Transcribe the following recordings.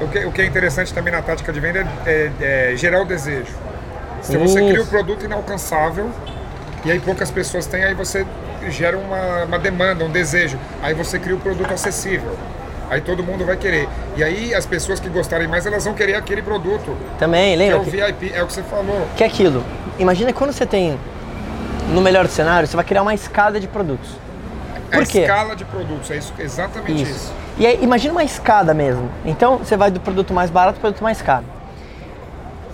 o que, o que é interessante também na tática de venda é, é, é gerar o desejo. Se você cria um produto inalcançável e aí poucas pessoas têm, aí você gera uma, uma demanda, um desejo. Aí você cria o um produto acessível. Aí todo mundo vai querer. E aí as pessoas que gostarem mais, elas vão querer aquele produto. Também, lembra? Que é o VIP, é o que você falou. Que é aquilo. Imagina quando você tem, no melhor cenário, você vai criar uma escada de produtos. Por a quê? escala de produtos, é isso, exatamente isso. isso. E aí, imagina uma escada mesmo. Então, você vai do produto mais barato para o produto mais caro.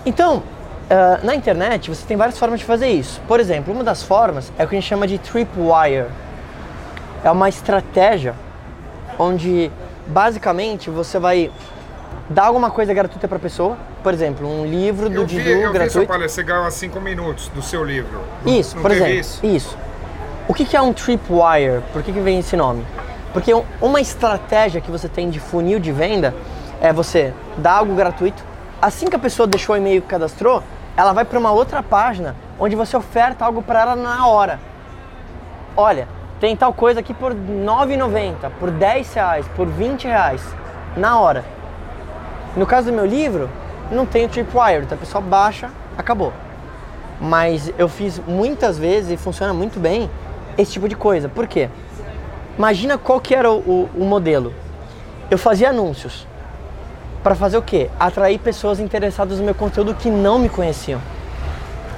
Então, uh, na internet, você tem várias formas de fazer isso. Por exemplo, uma das formas é o que a gente chama de tripwire. É uma estratégia onde, basicamente, você vai dar alguma coisa gratuita para a pessoa. Por exemplo, um livro do eu vi, Didu eu gratuito. Vi palestra, você ganha 5 minutos do seu livro. Isso, não, por exemplo. Isso? isso. O que, é um tripwire? Por que, que vem esse nome? Porque uma estratégia que você tem de funil de venda é você dar algo gratuito. Assim que a pessoa deixou o e-mail que cadastrou, ela vai para uma outra página onde você oferta algo para ela na hora. Olha, tem tal coisa aqui por R$ 9,90, por R$ reais, por R$ reais, na hora. No caso do meu livro, não tem o tripwire, então a pessoa baixa, acabou. Mas eu fiz muitas vezes e funciona muito bem esse tipo de coisa. Por quê? Imagina qual que era o, o, o modelo. Eu fazia anúncios. Para fazer o quê? Atrair pessoas interessadas no meu conteúdo que não me conheciam.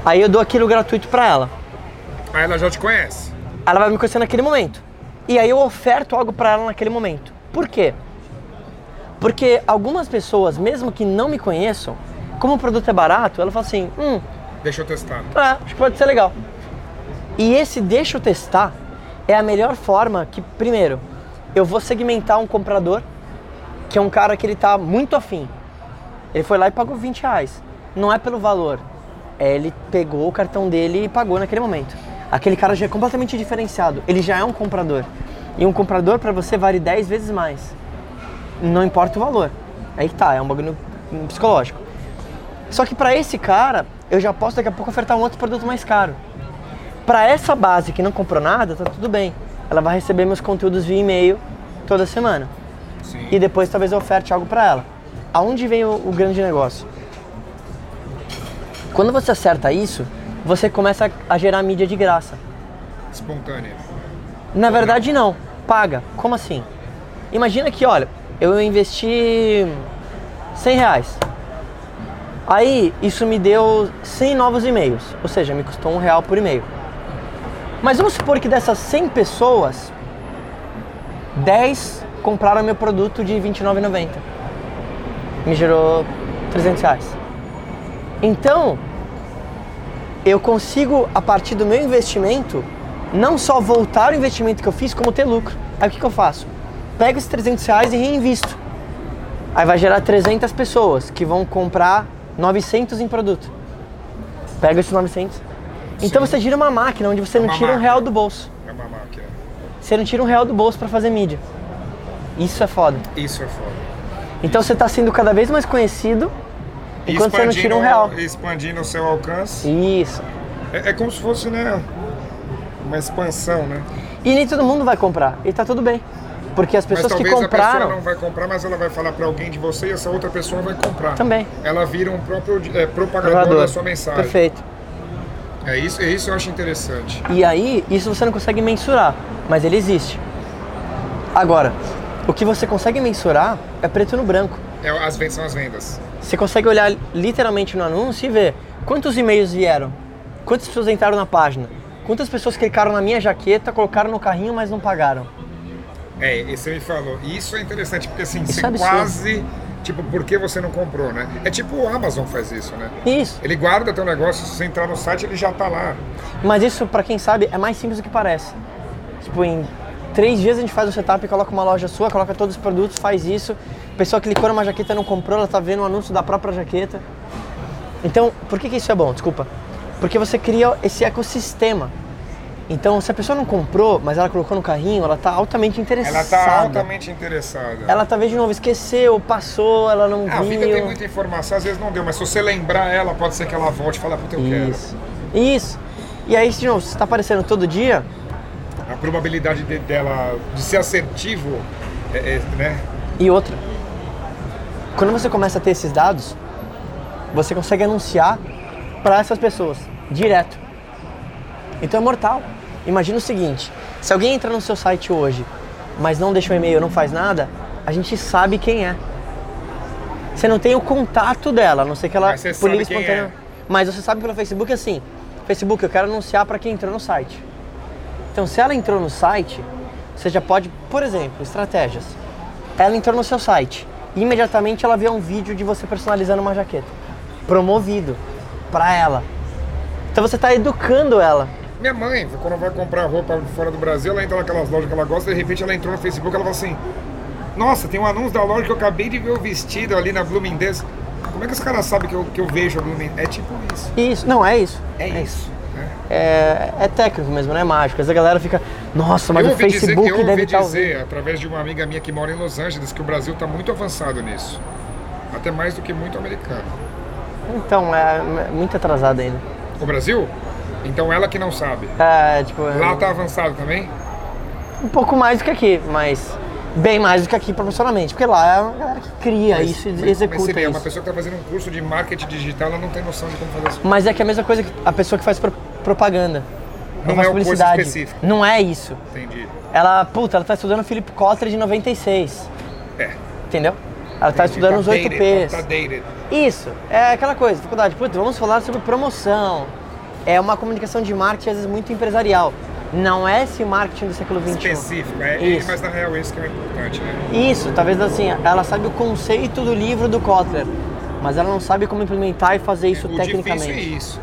Aí eu dou aquilo gratuito para ela. Aí ela já te conhece. Ela vai me conhecer naquele momento. E aí eu oferto algo para ela naquele momento. Por quê? Porque algumas pessoas, mesmo que não me conheçam, como o produto é barato, ela fala assim: hum. Deixa eu testar. É, acho que pode ser legal. E esse deixa eu testar é a melhor forma que, primeiro, eu vou segmentar um comprador, que é um cara que ele tá muito afim. Ele foi lá e pagou 20 reais. Não é pelo valor. É, ele pegou o cartão dele e pagou naquele momento. Aquele cara já é completamente diferenciado. Ele já é um comprador. E um comprador para você vale 10 vezes mais. Não importa o valor. Aí tá, é um bagulho psicológico. Só que para esse cara, eu já posso daqui a pouco ofertar um outro produto mais caro. Para essa base que não comprou nada, tá tudo bem. Ela vai receber meus conteúdos via e-mail toda semana. Sim. E depois talvez eu oferte algo para ela. Aonde vem o, o grande negócio? Quando você acerta isso, você começa a gerar mídia de graça. Espontânea. Na verdade não, paga. Como assim? Imagina que, olha, eu investi 100 reais. Aí isso me deu 100 novos e-mails, ou seja, me custou um real por e-mail. Mas vamos supor que dessas 100 pessoas, 10 compraram meu produto de R$29,90. Me gerou 300 reais. Então, eu consigo, a partir do meu investimento, não só voltar o investimento que eu fiz, como ter lucro. Aí o que, que eu faço? Pego esses 300 reais e reinvisto. Aí vai gerar 300 pessoas que vão comprar 900 em produto. Pega esses 900, então Sim. você gira uma máquina onde você é não tira máquina. um real do bolso. É uma máquina. Você não tira um real do bolso para fazer mídia. Isso é foda. Isso é foda. Então Isso. você está sendo cada vez mais conhecido enquanto você não tira um real. Expandindo o seu alcance. Isso. É, é, como se fosse, né, uma expansão, né? E nem todo mundo vai comprar. E tá tudo bem. Porque as pessoas que compraram. a pessoa não vai comprar, mas ela vai falar para alguém de você e essa outra pessoa vai comprar. Também. Ela vira um próprio é, propagador da sua mensagem. Perfeito. É isso, é isso eu acho interessante. E aí, isso você não consegue mensurar, mas ele existe. Agora, o que você consegue mensurar é preto no branco. É, as vendas são as vendas. Você consegue olhar literalmente no anúncio e ver quantos e-mails vieram, quantas pessoas entraram na página, quantas pessoas clicaram na minha jaqueta, colocaram no carrinho, mas não pagaram. É, você me falou. Isso é interessante, porque assim, isso você é quase Tipo, por que você não comprou, né? É tipo o Amazon faz isso, né? Isso. Ele guarda teu negócio, se você entrar no site, ele já tá lá. Mas isso, para quem sabe, é mais simples do que parece. Tipo, em três dias a gente faz um setup coloca uma loja sua, coloca todos os produtos, faz isso. A pessoa clicou numa jaqueta não comprou, ela tá vendo o um anúncio da própria jaqueta. Então, por que, que isso é bom? Desculpa. Porque você cria esse ecossistema. Então, se a pessoa não comprou, mas ela colocou no carrinho, ela está altamente interessada. Ela está altamente interessada. Ela talvez de novo esqueceu, passou, ela não ah, viu. A vida tem muita informação, às vezes não deu, mas se você lembrar ela, pode ser que ela volte e fale, puta, eu Isso. quero. Isso. E aí, de novo, se está aparecendo todo dia... A probabilidade de, dela de ser assertivo, é, é, né? E outra. Quando você começa a ter esses dados, você consegue anunciar para essas pessoas direto. Então é mortal. Imagina o seguinte: se alguém entra no seu site hoje, mas não deixa o e-mail, não faz nada, a gente sabe quem é. Você não tem o contato dela, a não ser que ela Mas por quem espontânea- é. Mas você sabe pelo Facebook assim: Facebook, eu quero anunciar para quem entrou no site. Então, se ela entrou no site, você já pode, por exemplo, estratégias. Ela entrou no seu site, imediatamente ela vê um vídeo de você personalizando uma jaqueta, promovido para ela. Então você está educando ela. Minha mãe, quando vai comprar roupa fora do Brasil, ela entra naquelas lojas que ela gosta, de repente ela entrou no Facebook ela fala assim: Nossa, tem um anúncio da loja que eu acabei de ver o vestido ali na Bloomingdale's. Como é que os caras sabem que eu, que eu vejo a Bloomingdale's? É tipo isso. Isso, não é isso. É, isso. né? É, é técnico mesmo, não é mágico. Às vezes a galera fica, nossa, mas eu o ouvi dizer, Facebook eu deve ouvi estar dizer, através de uma amiga minha que mora em Los Angeles, que o Brasil está muito avançado nisso. Até mais do que muito americano. Então, é, é muito atrasado ainda. O Brasil? Então ela que não sabe. É, tipo, Lá tá avançado também? um pouco mais do que aqui, mas bem mais do que aqui proporcionalmente. Porque lá é uma galera que cria isso e mas, executa mas vê, isso. uma pessoa que está fazendo um curso de marketing digital, ela não tem noção de como fazer isso. Mas é que é a mesma coisa que a pessoa que faz pro- propaganda. Não faz é publicidade. específico. Não é isso. Entendi. Ela, puta, ela tá estudando Philip Kotler de 96. É. Entendeu? Ela tá estudando tá os dated, 8Ps. Tá, tá dated. Isso, é aquela coisa, faculdade, putz, vamos falar sobre promoção. É uma comunicação de marketing, às vezes, muito empresarial. Não é esse marketing do século XXI. Específico, é, Isso. mas na real isso que é importante, né? Isso, talvez assim, ela sabe o conceito do livro do Kotler, mas ela não sabe como implementar e fazer isso o tecnicamente. difícil é isso.